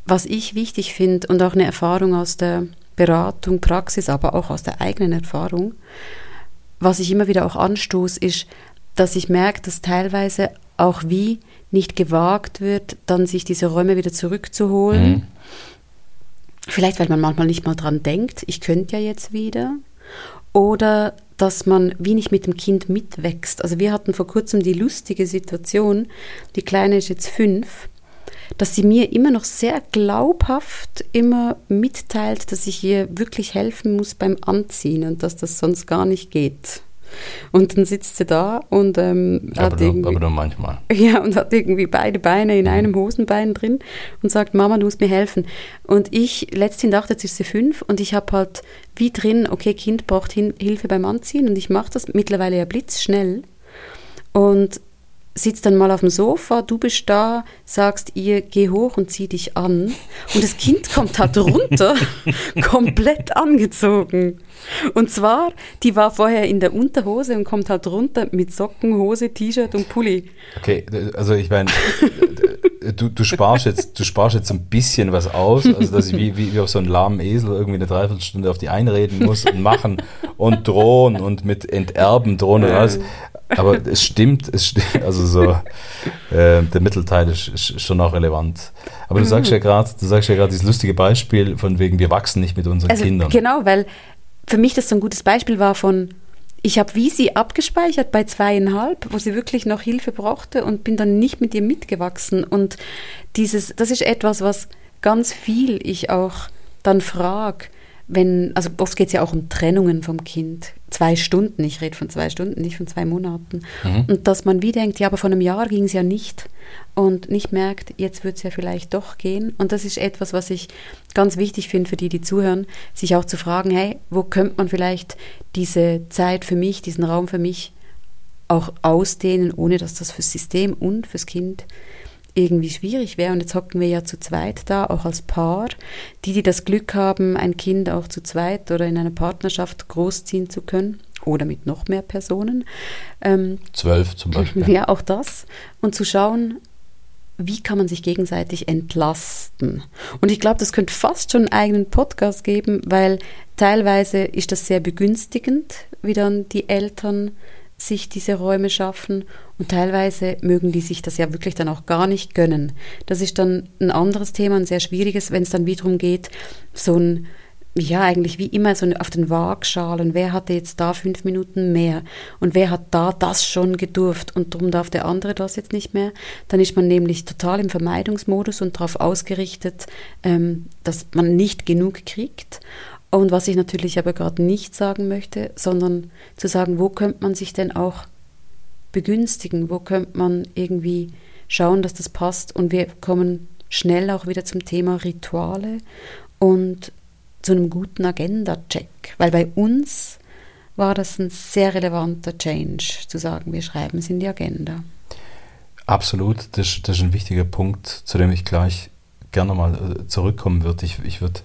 Was ich wichtig finde und auch eine Erfahrung aus der Beratung, Praxis, aber auch aus der eigenen Erfahrung. Was ich immer wieder auch anstoße, ist, dass ich merke, dass teilweise auch wie nicht gewagt wird, dann sich diese Räume wieder zurückzuholen. Mhm. Vielleicht, weil man manchmal nicht mal dran denkt, ich könnte ja jetzt wieder. Oder dass man wie nicht mit dem Kind mitwächst. Also wir hatten vor kurzem die lustige Situation, die Kleine ist jetzt fünf, dass sie mir immer noch sehr glaubhaft immer mitteilt, dass ich ihr wirklich helfen muss beim Anziehen und dass das sonst gar nicht geht. Und dann sitzt sie da und ähm, aber hat nur, irgendwie, aber nur manchmal. Ja, und hat irgendwie beide Beine in mhm. einem Hosenbein drin und sagt, Mama, du musst mir helfen. Und ich, letzthin dachte, jetzt ist sie fünf und ich habe halt wie drin, okay, Kind braucht Hilfe beim Anziehen und ich mache das mittlerweile ja blitzschnell. Und sitzt dann mal auf dem Sofa, du bist da, sagst ihr, geh hoch und zieh dich an. Und das Kind kommt halt runter, komplett angezogen. Und zwar, die war vorher in der Unterhose und kommt halt runter mit Socken, Hose, T-Shirt und Pulli. Okay, also ich meine, du, du, sparst jetzt, du sparst jetzt ein bisschen was aus, also dass ich wie, wie, wie auf so einen lahmen Esel irgendwie eine Dreiviertelstunde auf die einreden muss und machen und drohen und mit Enterben drohen und alles. Aber es stimmt, es stimmt, also so, äh, der Mittelteil ist, ist, schon auch relevant. Aber du sagst ja gerade, du sagst ja gerade dieses lustige Beispiel von wegen, wir wachsen nicht mit unseren also, Kindern. Genau, weil für mich das so ein gutes Beispiel war von, ich habe wie sie abgespeichert bei zweieinhalb, wo sie wirklich noch Hilfe brauchte und bin dann nicht mit ihr mitgewachsen. Und dieses, das ist etwas, was ganz viel ich auch dann frage, wenn, also oft geht es ja auch um Trennungen vom Kind. Zwei Stunden, ich rede von zwei Stunden, nicht von zwei Monaten. Mhm. Und dass man wie denkt, ja, aber vor einem Jahr ging es ja nicht. Und nicht merkt, jetzt wird es ja vielleicht doch gehen. Und das ist etwas, was ich ganz wichtig finde für die, die zuhören, sich auch zu fragen, hey, wo könnte man vielleicht diese Zeit für mich, diesen Raum für mich auch ausdehnen, ohne dass das fürs System und fürs Kind irgendwie schwierig wäre. Und jetzt hocken wir ja zu zweit da, auch als Paar. Die, die das Glück haben, ein Kind auch zu zweit oder in einer Partnerschaft großziehen zu können oder mit noch mehr Personen. Ähm, Zwölf zum Beispiel. Ja, auch das. Und zu schauen, wie kann man sich gegenseitig entlasten? Und ich glaube, das könnte fast schon einen eigenen Podcast geben, weil teilweise ist das sehr begünstigend, wie dann die Eltern sich diese Räume schaffen und teilweise mögen die sich das ja wirklich dann auch gar nicht gönnen. Das ist dann ein anderes Thema, ein sehr schwieriges, wenn es dann wiederum geht, so ein ja, eigentlich wie immer so auf den Waagschalen. Wer hatte jetzt da fünf Minuten mehr? Und wer hat da das schon gedurft und darum darf der andere das jetzt nicht mehr? Dann ist man nämlich total im Vermeidungsmodus und darauf ausgerichtet, ähm, dass man nicht genug kriegt. Und was ich natürlich aber gerade nicht sagen möchte, sondern zu sagen, wo könnte man sich denn auch begünstigen, wo könnte man irgendwie schauen, dass das passt. Und wir kommen schnell auch wieder zum Thema Rituale und zu einem guten Agenda-Check. Weil bei uns war das ein sehr relevanter Change, zu sagen, wir schreiben es in die Agenda. Absolut, das, das ist ein wichtiger Punkt, zu dem ich gleich gerne mal äh, zurückkommen würde. Ich, ich würde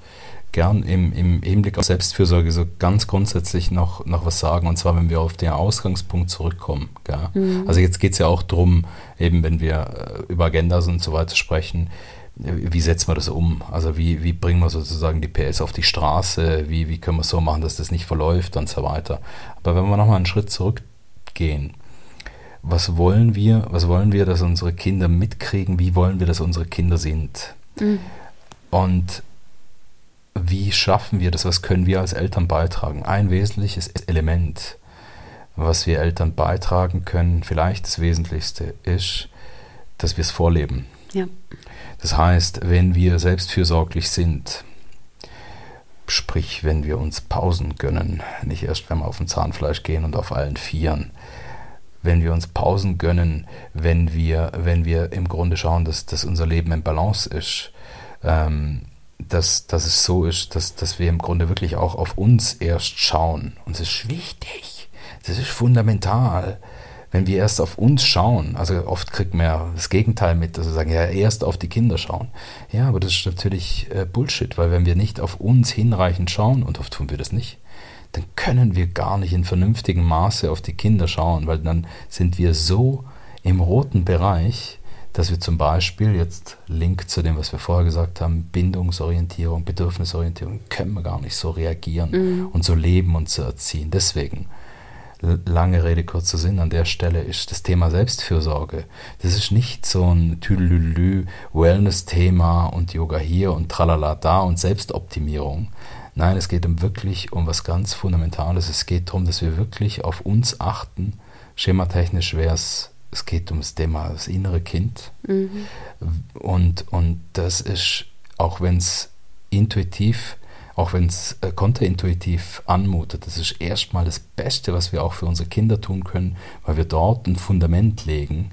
gern im, im Hinblick auf Selbstfürsorge so ganz grundsätzlich noch, noch was sagen, und zwar, wenn wir auf den Ausgangspunkt zurückkommen. Mhm. Also jetzt geht es ja auch darum, eben wenn wir äh, über Agendas und so weiter sprechen, wie setzen wir das um? Also wie, wie bringen wir sozusagen die PS auf die Straße? Wie, wie können wir es so machen, dass das nicht verläuft und so weiter? Aber wenn wir nochmal einen Schritt zurückgehen, was wollen wir, was wollen wir, dass unsere Kinder mitkriegen? Wie wollen wir, dass unsere Kinder sind? Mhm. Und wie schaffen wir das? Was können wir als Eltern beitragen? Ein wesentliches Element, was wir Eltern beitragen können, vielleicht das Wesentlichste, ist, dass wir es vorleben. Ja. Das heißt, wenn wir selbstfürsorglich sind, sprich, wenn wir uns Pausen gönnen, nicht erst, wenn wir auf dem Zahnfleisch gehen und auf allen Vieren, wenn wir uns Pausen gönnen, wenn wir, wenn wir im Grunde schauen, dass, dass unser Leben in Balance ist, ähm, dass, dass es so ist, dass, dass wir im Grunde wirklich auch auf uns erst schauen. Und das ist wichtig, das ist fundamental. Wenn wir erst auf uns schauen, also oft kriegt man ja das Gegenteil mit, dass wir sagen, ja, erst auf die Kinder schauen. Ja, aber das ist natürlich äh, Bullshit, weil wenn wir nicht auf uns hinreichend schauen, und oft tun wir das nicht, dann können wir gar nicht in vernünftigem Maße auf die Kinder schauen, weil dann sind wir so im roten Bereich, dass wir zum Beispiel jetzt Link zu dem, was wir vorher gesagt haben, Bindungsorientierung, Bedürfnisorientierung, können wir gar nicht so reagieren mhm. und so leben und so erziehen. Deswegen, lange Rede, kurzer Sinn an der Stelle ist das Thema Selbstfürsorge. Das ist nicht so ein Tüdelülü Wellness-Thema und Yoga hier und Tralala da und Selbstoptimierung. Nein, es geht um wirklich um was ganz Fundamentales. Es geht darum, dass wir wirklich auf uns achten. Schematechnisch wäre es, es geht um das Thema das innere Kind. Mhm. Und, und das ist, auch wenn es intuitiv, auch wenn es äh, konterintuitiv anmutet, das ist erstmal das Beste, was wir auch für unsere Kinder tun können, weil wir dort ein Fundament legen,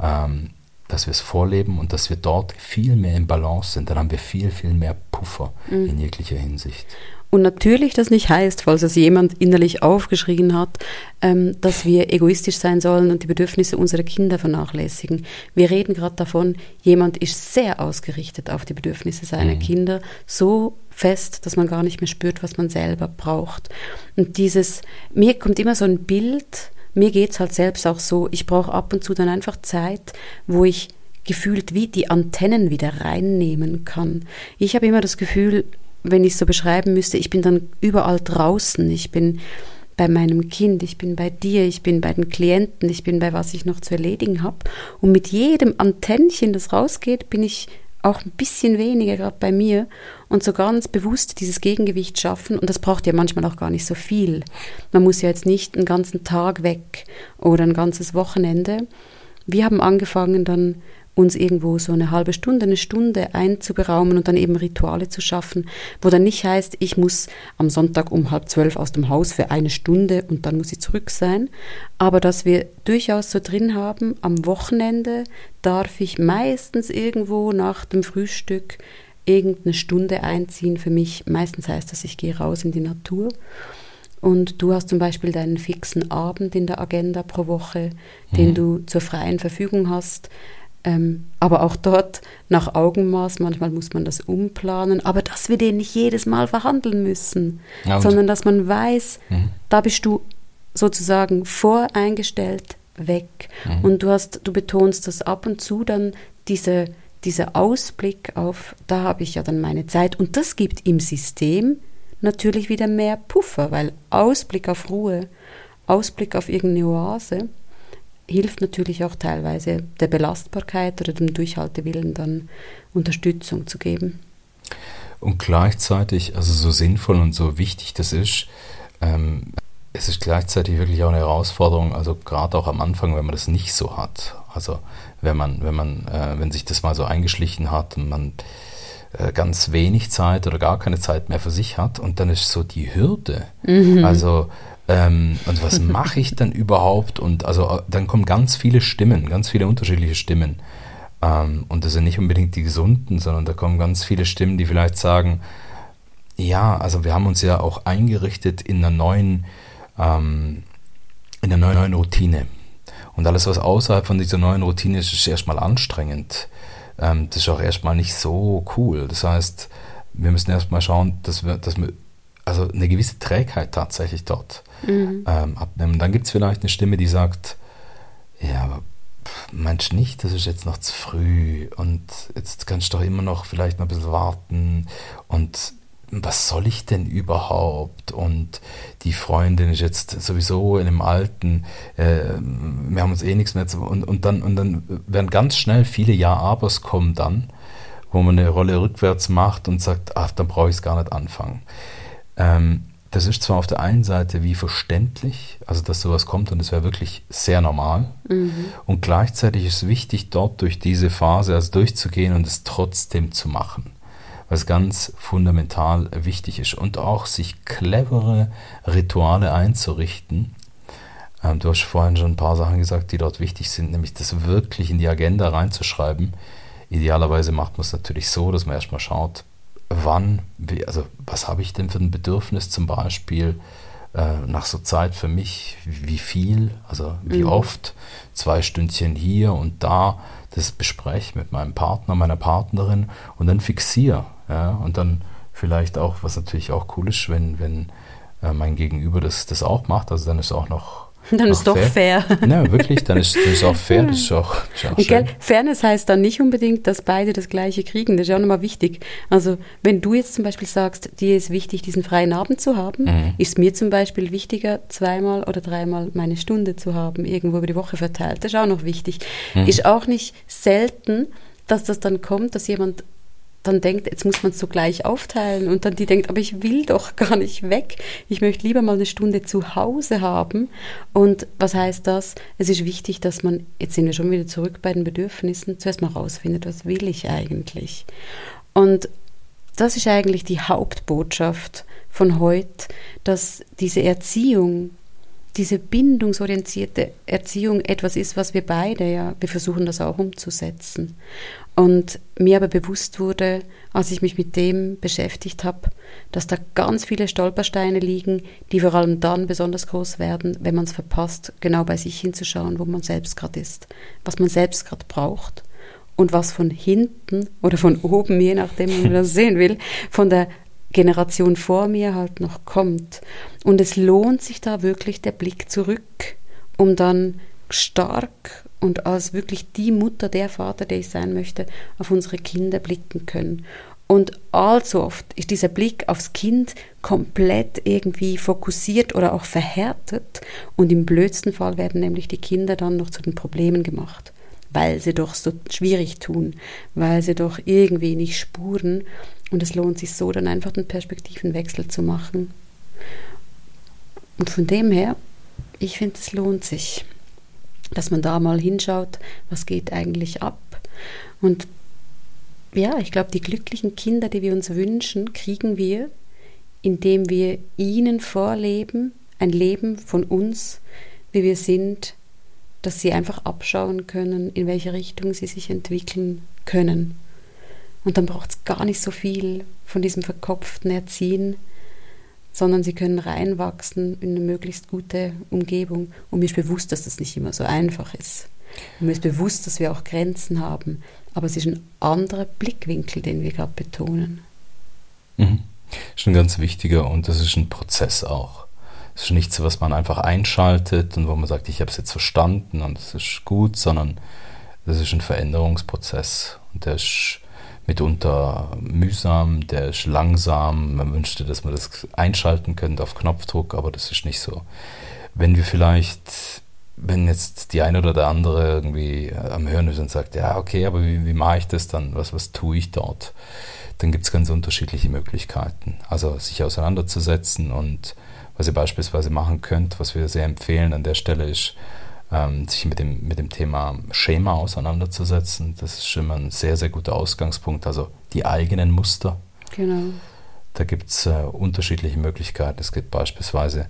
ähm, dass wir es vorleben und dass wir dort viel mehr im Balance sind. Dann haben wir viel, viel mehr Puffer mhm. in jeglicher Hinsicht. Und natürlich das nicht heißt, falls es jemand innerlich aufgeschrien hat, ähm, dass wir egoistisch sein sollen und die Bedürfnisse unserer Kinder vernachlässigen. Wir reden gerade davon, jemand ist sehr ausgerichtet auf die Bedürfnisse seiner mhm. Kinder, so fest, dass man gar nicht mehr spürt, was man selber braucht. Und dieses, mir kommt immer so ein Bild, mir geht es halt selbst auch so, ich brauche ab und zu dann einfach Zeit, wo ich gefühlt wie die Antennen wieder reinnehmen kann. Ich habe immer das Gefühl, wenn ich es so beschreiben müsste, ich bin dann überall draußen. Ich bin bei meinem Kind, ich bin bei dir, ich bin bei den Klienten, ich bin bei was ich noch zu erledigen habe. Und mit jedem Antennchen, das rausgeht, bin ich auch ein bisschen weniger gerade bei mir und so ganz bewusst dieses Gegengewicht schaffen. Und das braucht ja manchmal auch gar nicht so viel. Man muss ja jetzt nicht einen ganzen Tag weg oder ein ganzes Wochenende. Wir haben angefangen dann uns irgendwo so eine halbe Stunde, eine Stunde einzuberaumen und dann eben Rituale zu schaffen, wo dann nicht heißt, ich muss am Sonntag um halb zwölf aus dem Haus für eine Stunde und dann muss ich zurück sein, aber dass wir durchaus so drin haben, am Wochenende darf ich meistens irgendwo nach dem Frühstück irgendeine Stunde einziehen für mich. Meistens heißt das, ich gehe raus in die Natur. Und du hast zum Beispiel deinen fixen Abend in der Agenda pro Woche, den mhm. du zur freien Verfügung hast. Ähm, aber auch dort nach Augenmaß, manchmal muss man das umplanen, aber dass wir den nicht jedes Mal verhandeln müssen, ja, sondern dass man weiß, mhm. da bist du sozusagen voreingestellt weg. Mhm. Und du hast, du betonst das ab und zu dann diese, dieser Ausblick auf, da habe ich ja dann meine Zeit. Und das gibt im System natürlich wieder mehr Puffer, weil Ausblick auf Ruhe, Ausblick auf irgendeine Oase, hilft natürlich auch teilweise der Belastbarkeit oder dem Durchhaltewillen dann Unterstützung zu geben. Und gleichzeitig, also so sinnvoll und so wichtig das ist, ähm, es ist gleichzeitig wirklich auch eine Herausforderung, also gerade auch am Anfang, wenn man das nicht so hat. Also wenn man, wenn man, äh, wenn sich das mal so eingeschlichen hat und man äh, ganz wenig Zeit oder gar keine Zeit mehr für sich hat und dann ist so die Hürde. Mhm. Also ähm, und was mache ich dann überhaupt? Und also äh, dann kommen ganz viele Stimmen, ganz viele unterschiedliche Stimmen. Ähm, und das sind nicht unbedingt die gesunden, sondern da kommen ganz viele Stimmen, die vielleicht sagen, ja, also wir haben uns ja auch eingerichtet in einer neuen, ähm, in einer neuen Routine. Und alles, was außerhalb von dieser neuen Routine ist, ist erstmal anstrengend. Ähm, das ist auch erstmal nicht so cool. Das heißt, wir müssen erstmal schauen, dass wir, dass wir also eine gewisse Trägheit tatsächlich dort mhm. ähm, abnehmen. Dann gibt es vielleicht eine Stimme, die sagt, ja, aber meinst du nicht, das ist jetzt noch zu früh und jetzt kannst du doch immer noch vielleicht noch ein bisschen warten und was soll ich denn überhaupt? Und die Freundin ist jetzt sowieso in einem alten, äh, wir haben uns eh nichts mehr zu. Und, und, dann, und dann werden ganz schnell viele Ja-Abers kommen dann, wo man eine Rolle rückwärts macht und sagt, ach, dann brauche ich es gar nicht anfangen. Ähm, das ist zwar auf der einen Seite wie verständlich, also dass sowas kommt und es wäre wirklich sehr normal. Mhm. Und gleichzeitig ist es wichtig, dort durch diese Phase also durchzugehen und es trotzdem zu machen. Was ganz fundamental wichtig ist. Und auch sich clevere Rituale einzurichten. Ähm, du hast vorhin schon ein paar Sachen gesagt, die dort wichtig sind, nämlich das wirklich in die Agenda reinzuschreiben. Idealerweise macht man es natürlich so, dass man erstmal schaut, wann, wie, also was habe ich denn für ein Bedürfnis zum Beispiel äh, nach so Zeit für mich, wie viel, also wie mhm. oft, zwei Stündchen hier und da, das bespreche mit meinem Partner, meiner Partnerin und dann fixiere. Ja, und dann vielleicht auch, was natürlich auch cool ist, wenn, wenn äh, mein Gegenüber das, das auch macht, also dann ist auch noch Dann ist doch fair. fair. Ja, wirklich, dann ist das auch fair. Das ist auch, das ist auch schön. Fairness heißt dann nicht unbedingt, dass beide das Gleiche kriegen. Das ist ja auch nochmal wichtig. Also, wenn du jetzt zum Beispiel sagst, dir ist wichtig, diesen freien Abend zu haben, mhm. ist mir zum Beispiel wichtiger, zweimal oder dreimal meine Stunde zu haben, irgendwo über die Woche verteilt. Das ist auch noch wichtig. Mhm. Ist auch nicht selten, dass das dann kommt, dass jemand dann denkt, jetzt muss man es so gleich aufteilen und dann die denkt, aber ich will doch gar nicht weg. Ich möchte lieber mal eine Stunde zu Hause haben. Und was heißt das? Es ist wichtig, dass man, jetzt sind wir schon wieder zurück bei den Bedürfnissen, zuerst mal rausfindet, was will ich eigentlich? Und das ist eigentlich die Hauptbotschaft von heute, dass diese Erziehung, diese bindungsorientierte Erziehung etwas ist, was wir beide, ja, wir versuchen das auch umzusetzen. Und mir aber bewusst wurde, als ich mich mit dem beschäftigt habe, dass da ganz viele Stolpersteine liegen, die vor allem dann besonders groß werden, wenn man es verpasst, genau bei sich hinzuschauen, wo man selbst gerade ist, was man selbst gerade braucht und was von hinten oder von oben, je nachdem, wie man das sehen will, von der Generation vor mir halt noch kommt. Und es lohnt sich da wirklich der Blick zurück, um dann stark und als wirklich die Mutter, der Vater, der ich sein möchte, auf unsere Kinder blicken können. Und allzu oft ist dieser Blick aufs Kind komplett irgendwie fokussiert oder auch verhärtet und im blödsten Fall werden nämlich die Kinder dann noch zu den Problemen gemacht, weil sie doch so schwierig tun, weil sie doch irgendwie nicht spuren und es lohnt sich so dann einfach den Perspektivenwechsel zu machen. Und von dem her, ich finde, es lohnt sich dass man da mal hinschaut, was geht eigentlich ab. Und ja, ich glaube, die glücklichen Kinder, die wir uns wünschen, kriegen wir, indem wir ihnen vorleben, ein Leben von uns, wie wir sind, dass sie einfach abschauen können, in welche Richtung sie sich entwickeln können. Und dann braucht es gar nicht so viel von diesem verkopften Erziehen, sondern sie können reinwachsen in eine möglichst gute Umgebung. Und mir ist bewusst, dass das nicht immer so einfach ist. Und mir ist bewusst, dass wir auch Grenzen haben. Aber es ist ein anderer Blickwinkel, den wir gerade betonen. Mhm. Ein ganz wichtiger und das ist ein Prozess auch. Es ist nichts, was man einfach einschaltet und wo man sagt, ich habe es jetzt verstanden und es ist gut, sondern das ist ein Veränderungsprozess und der ist mitunter mühsam, der ist langsam. Man wünschte, dass man das einschalten könnte auf Knopfdruck, aber das ist nicht so. Wenn wir vielleicht, wenn jetzt die eine oder der andere irgendwie am Hören ist und sagt, ja, okay, aber wie, wie mache ich das dann? Was, was tue ich dort? Dann gibt es ganz unterschiedliche Möglichkeiten. Also sich auseinanderzusetzen und was ihr beispielsweise machen könnt, was wir sehr empfehlen an der Stelle ist, ähm, sich mit dem, mit dem Thema Schema auseinanderzusetzen. Das ist schon mal ein sehr, sehr guter Ausgangspunkt. Also die eigenen Muster. Genau. Da gibt es äh, unterschiedliche Möglichkeiten. Es gibt beispielsweise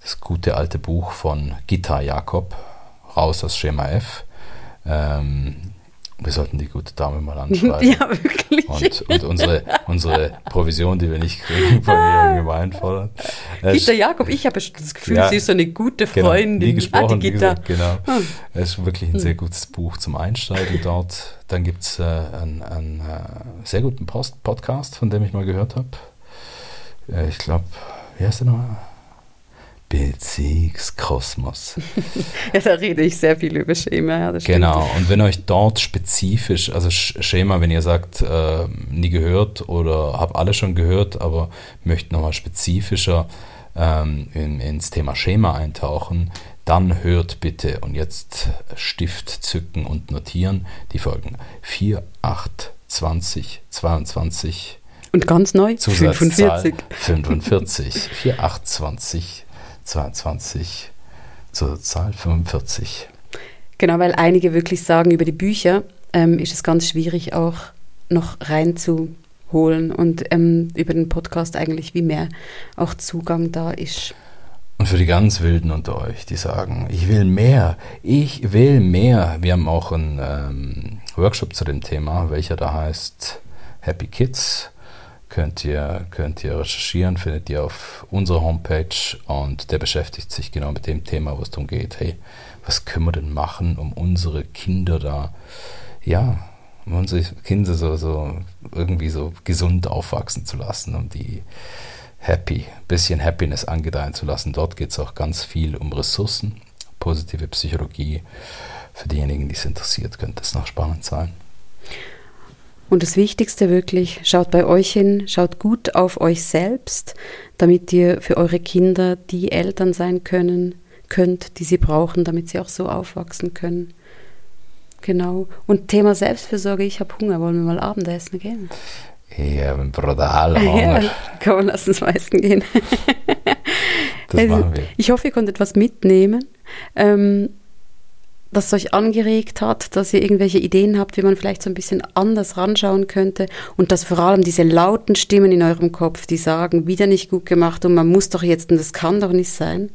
das gute alte Buch von Gita Jakob, Raus aus Schema F. Ähm, wir sollten die gute Dame mal anschreiben. Ja, wirklich. Und, und unsere, unsre Provision, die wir nicht kriegen, von ihr irgendwie einfordern. Gitta Jakob, ich habe das Gefühl, ja, sie ist so eine gute Freundin. Genau, wie gesprochen, ah, wie gesagt, genau. Hm. Es ist wirklich ein sehr gutes Buch zum Einsteigen dort. Dann gibt es äh, einen, einen äh, sehr guten Post Podcast, von dem ich mal gehört habe. Äh, ich glaube, wie heißt der nochmal? Beziehungskosmos. ja, da rede ich sehr viel über Schema. Ja, genau, und wenn euch dort spezifisch, also Schema, wenn ihr sagt, äh, nie gehört oder habe alle schon gehört, aber möchte nochmal spezifischer ähm, in, ins Thema Schema eintauchen, dann hört bitte und jetzt Stift zücken und notieren die Folgen 4, 8, 20, 22. Und ganz neu, 45. 45, 4, 8, 20, 22 zur Zahl 45. Genau, weil einige wirklich sagen, über die Bücher ähm, ist es ganz schwierig auch noch reinzuholen und ähm, über den Podcast eigentlich wie mehr auch Zugang da ist. Und für die ganz Wilden unter euch, die sagen, ich will mehr, ich will mehr. Wir haben auch einen ähm, Workshop zu dem Thema, welcher da heißt Happy Kids könnt ihr, könnt ihr recherchieren, findet ihr auf unserer Homepage und der beschäftigt sich genau mit dem Thema, wo es darum geht, hey, was können wir denn machen, um unsere Kinder da, ja, um unsere Kinder so, so irgendwie so gesund aufwachsen zu lassen, um die happy, bisschen Happiness angedeihen zu lassen. Dort geht es auch ganz viel um Ressourcen, positive Psychologie. Für diejenigen, die es interessiert, könnte es noch spannend sein. Und das Wichtigste wirklich, schaut bei euch hin, schaut gut auf euch selbst, damit ihr für eure Kinder die Eltern sein können, könnt, die sie brauchen, damit sie auch so aufwachsen können. Genau. Und Thema Selbstfürsorge, ich habe Hunger, wollen wir mal Abendessen gehen? Ja, ein brutaler Hunger. Ja, komm, lass uns mal essen gehen. Das Also, machen wir. Ich hoffe, ihr konntet was mitnehmen, ähm, das euch angeregt hat, dass ihr irgendwelche Ideen habt, wie man vielleicht so ein bisschen anders ranschauen könnte und dass vor allem diese lauten Stimmen in eurem Kopf, die sagen, wieder nicht gut gemacht und man muss doch jetzt und das kann doch nicht sein,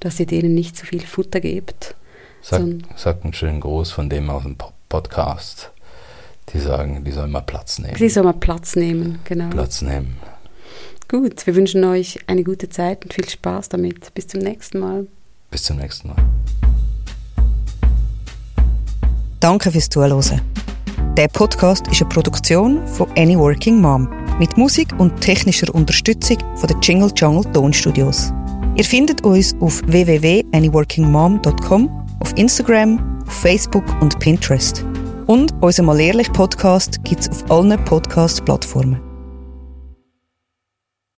dass ihr denen nicht so viel Futter gebt. Sag, sag einen schönen Gruß von dem aus dem Po- Podcast. Die sagen, die sollen mal Platz nehmen. Die soll mal Platz nehmen, genau. Platz nehmen. Gut, wir wünschen euch eine gute Zeit und viel Spaß damit. Bis zum nächsten Mal. Bis zum nächsten Mal. Danke fürs Zuhören. Der Podcast ist eine Produktion von Any Working Mom mit Musik und technischer Unterstützung von den Jingle Jungle Tonstudios. Ihr findet uns auf www.anyworkingmom.com, auf Instagram, auf Facebook und Pinterest. Und unser Mal ehrlich Podcast gibt es auf allen Podcast-Plattformen.